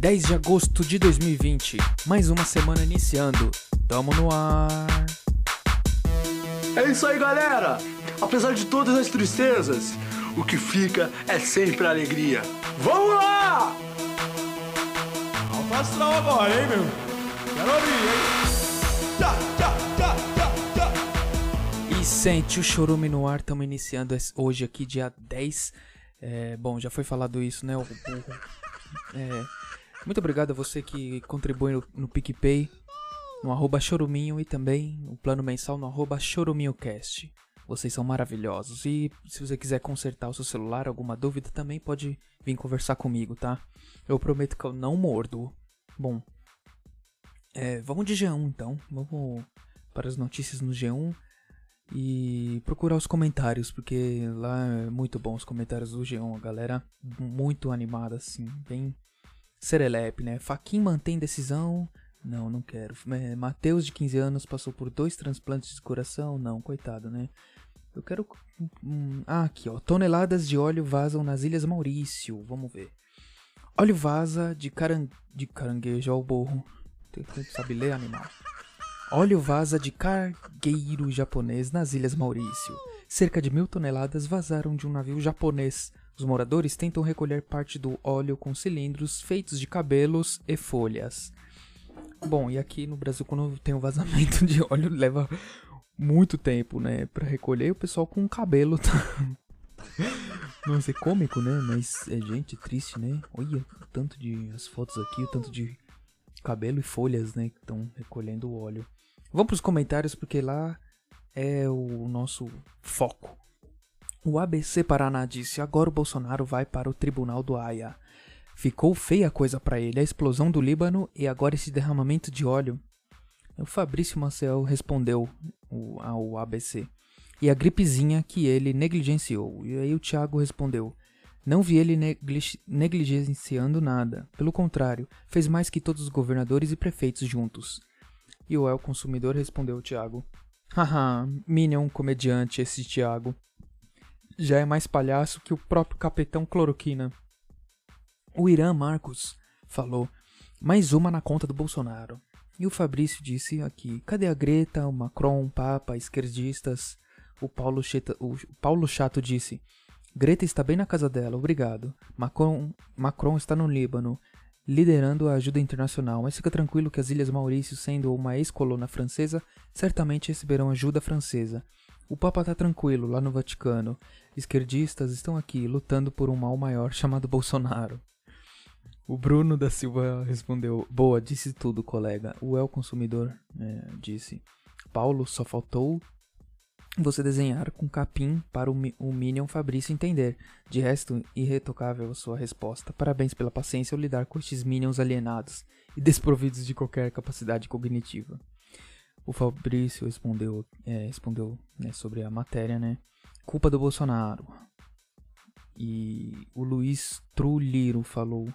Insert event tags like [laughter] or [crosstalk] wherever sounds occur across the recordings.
10 de agosto de 2020, mais uma semana iniciando. Tamo no ar. É isso aí, galera! Apesar de todas as tristezas, o que fica é sempre a alegria. Vamos lá! Alto astral agora, hein, meu? Quero ouvir, hein? Tchá, tchá, tchá, tchá, tchá. E sente o chorume no ar, tamo iniciando hoje aqui, dia 10. É, bom, já foi falado isso, né? o burro. É, muito obrigado a você que contribui no, no PicPay, no arroba choruminho e também no plano mensal no arroba choruminhocast. Vocês são maravilhosos. E se você quiser consertar o seu celular, alguma dúvida, também pode vir conversar comigo, tá? Eu prometo que eu não mordo. Bom, é, vamos de G1 então. Vamos para as notícias no G1 e procurar os comentários, porque lá é muito bom os comentários do G1. A galera muito animada, assim, bem serelepe, né? Faquin mantém decisão. Não, não quero. É, Matheus, de 15 anos, passou por dois transplantes de coração. Não, coitado, né? Eu quero. ah, aqui, ó. Toneladas de óleo vazam nas Ilhas Maurício. Vamos ver. Óleo vaza de, caran... de caranguejo ao borro. Tem que sabe ler, animal. Óleo vaza de cargueiro japonês nas Ilhas Maurício. Cerca de mil toneladas vazaram de um navio japonês. Os moradores tentam recolher parte do óleo com cilindros feitos de cabelos e folhas. Bom, e aqui no Brasil, quando tem um vazamento [laughs] de óleo, leva muito tempo, né? Pra recolher o pessoal com cabelo tá. [laughs] Não sei, cômico, né? Mas é gente triste, né? Olha o tanto de. as fotos aqui, o tanto de cabelo e folhas, né? Que estão recolhendo o óleo. Vamos pros comentários, porque lá é o nosso foco. O ABC Paraná disse: agora o Bolsonaro vai para o tribunal do Haia. Ficou feia a coisa pra ele, a explosão do Líbano e agora esse derramamento de óleo. O Fabrício Maciel respondeu ao ABC. E a gripezinha que ele negligenciou. E aí o Thiago respondeu: Não vi ele negli- negligenciando nada. Pelo contrário, fez mais que todos os governadores e prefeitos juntos. E o El Consumidor respondeu ao Thiago: Haha, Minion comediante esse Thiago. Já é mais palhaço que o próprio Capitão Cloroquina. O Irã Marcos falou: Mais uma na conta do Bolsonaro. E o Fabrício disse aqui: Cadê a Greta, o Macron, o Papa, esquerdistas? O Paulo, Cheta- o Paulo Chato disse: Greta está bem na casa dela, obrigado. Macron, Macron está no Líbano, liderando a ajuda internacional, mas fica tranquilo que as Ilhas Maurício, sendo uma ex-colônia francesa, certamente receberão ajuda francesa. O Papa está tranquilo lá no Vaticano. Esquerdistas estão aqui lutando por um mal maior chamado Bolsonaro. O Bruno da Silva respondeu: Boa, disse tudo, colega. O El Consumidor eh, disse: Paulo, só faltou você desenhar com capim para o, o Minion Fabrício entender. De resto, irretocável a sua resposta. Parabéns pela paciência ao lidar com estes Minions alienados e desprovidos de qualquer capacidade cognitiva. O Fabrício respondeu, eh, respondeu né, sobre a matéria, né? Culpa do Bolsonaro. E o Luiz Truliro falou: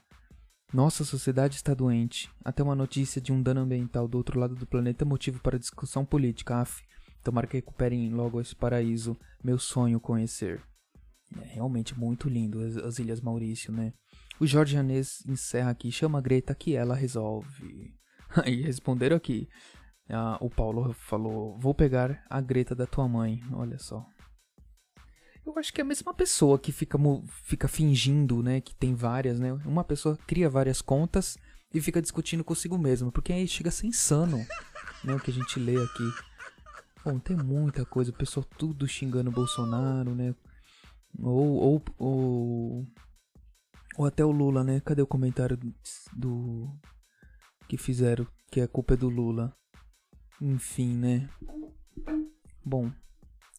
Nossa sociedade está doente. Até uma notícia de um dano ambiental do outro lado do planeta é motivo para discussão política. Af, tomara que recuperem logo esse paraíso. Meu sonho conhecer. É realmente muito lindo as, as Ilhas Maurício, né? O Jorge Anês encerra aqui: chama a Greta que ela resolve. [laughs] Aí responderam aqui. Ah, o Paulo falou: Vou pegar a Greta da tua mãe. Olha só. Eu acho que é a mesma pessoa que fica, fica fingindo, né? Que tem várias, né? Uma pessoa cria várias contas e fica discutindo consigo mesmo. Porque aí chega a ser insano, né? O que a gente lê aqui. Bom, tem muita coisa. O pessoal tudo xingando o Bolsonaro, né? Ou, ou, ou, ou até o Lula, né? Cadê o comentário do. Que fizeram? Que a culpa é do Lula. Enfim, né? Bom,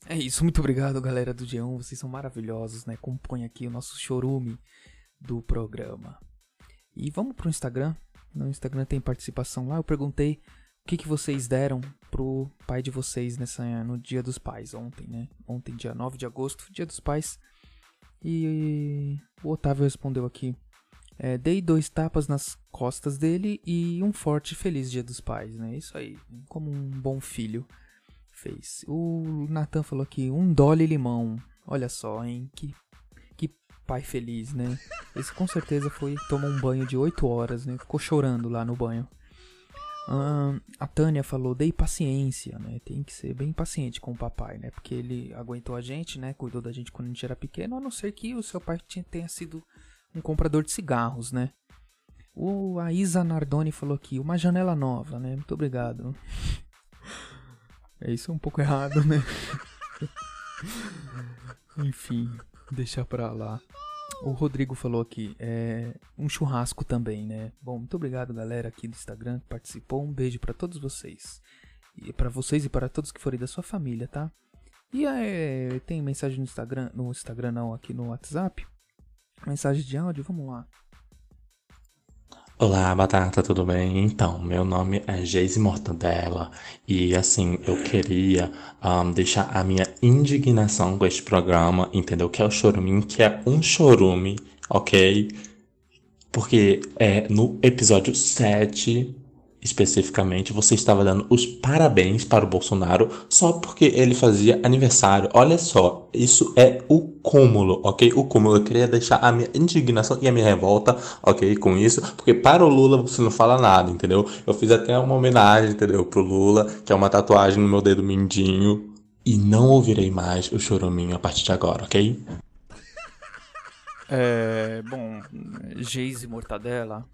é isso. Muito obrigado, galera do G1. Vocês são maravilhosos, né? Compõem aqui o nosso chorume do programa. E vamos pro Instagram. No Instagram tem participação lá. Eu perguntei o que, que vocês deram pro pai de vocês nessa, no Dia dos Pais, ontem, né? Ontem, dia 9 de agosto, Dia dos Pais. E o Otávio respondeu aqui. É, dei dois tapas nas costas dele e um forte feliz Dia dos Pais, né? Isso aí, como um bom filho fez. O Nathan falou aqui, um dólar e limão. Olha só, hein? Que, que pai feliz, né? [laughs] Esse com certeza foi tomar um banho de 8 horas, né? Ficou chorando lá no banho. Hum, a Tânia falou, dei paciência, né? Tem que ser bem paciente com o papai, né? Porque ele aguentou a gente, né? Cuidou da gente quando a gente era pequeno, a não ser que o seu pai tenha sido um comprador de cigarros, né? O, a Isa Nardoni falou aqui, uma janela nova, né? Muito obrigado. É isso um pouco errado, né? [laughs] Enfim, deixa pra lá. O Rodrigo falou aqui, é um churrasco também, né? Bom, muito obrigado, galera aqui do Instagram que participou. Um beijo para todos vocês. E para vocês e para todos que forem da sua família, tá? E é, tem mensagem no Instagram, no Instagram não, aqui no WhatsApp. Mensagem de áudio, vamos lá. Olá, Batata, tudo bem? Então, meu nome é Geise Mortadela e assim, eu queria um, deixar a minha indignação com este programa, entendeu? Que é o Chorume, que é um chorume, ok? Porque é no episódio 7 especificamente, você estava dando os parabéns para o Bolsonaro só porque ele fazia aniversário. Olha só, isso é o cúmulo, ok? O cúmulo. Eu queria deixar a minha indignação e a minha revolta, ok? Com isso, porque para o Lula você não fala nada, entendeu? Eu fiz até uma homenagem, entendeu? Pro Lula, que é uma tatuagem no meu dedo mindinho. E não ouvirei mais o choruminho a partir de agora, ok? É. Bom, Geise Mortadela.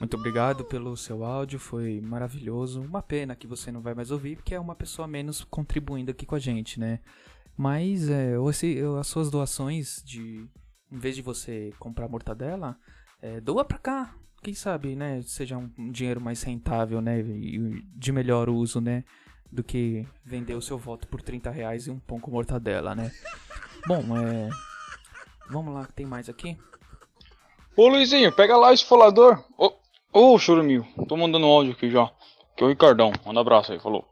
Muito obrigado pelo seu áudio, foi maravilhoso. Uma pena que você não vai mais ouvir, porque é uma pessoa menos contribuindo aqui com a gente, né? Mas é, as suas doações de. Em vez de você comprar mortadela, é, doa pra cá. Quem sabe, né? Seja um dinheiro mais rentável, né? E de melhor uso, né? Do que vender o seu voto por 30 reais e um pão com mortadela, né? [laughs] Bom, é. Vamos lá, tem mais aqui? Ô Luizinho, pega lá esse falador. Ô, Ô, Churumil, tô mandando um áudio aqui já. Que é o Ricardão. Manda um abraço aí, falou.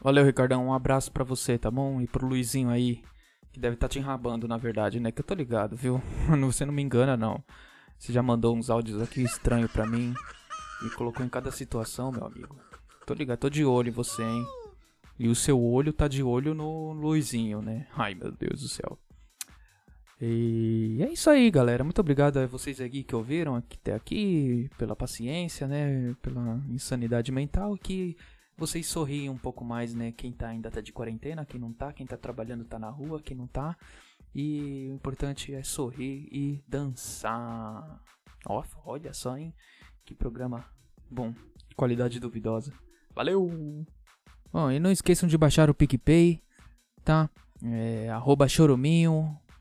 Valeu, Ricardão. Um abraço para você, tá bom? E pro Luizinho aí, que deve estar tá te enrabando, na verdade, né? Que eu tô ligado, viu? [laughs] Você não me engana, não. Você já mandou uns áudios aqui estranho pra mim. Me colocou em cada situação, meu amigo. Tô ligado, tô de olho em você, hein? E o seu olho tá de olho no Luizinho, né? Ai, meu Deus do céu. E é isso aí, galera. Muito obrigado a vocês aqui que ouviram até aqui, pela paciência, né? Pela insanidade mental. Que vocês sorriem um pouco mais, né? Quem tá ainda tá de quarentena, quem não tá, quem tá trabalhando tá na rua, quem não tá. E o importante é sorrir e dançar. Olha só, hein? Que programa bom, qualidade duvidosa. Valeu! Bom, e não esqueçam de baixar o PicPay, tá? É, arroba choruminho,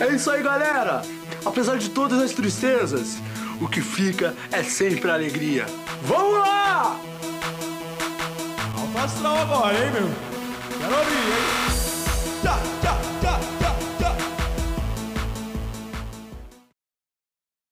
É isso aí, galera! Apesar de todas as tristezas, o que fica é sempre alegria. Vamos lá! Alto astral agora, hein, meu? Quero ouvir, hein? Tchá, tchá.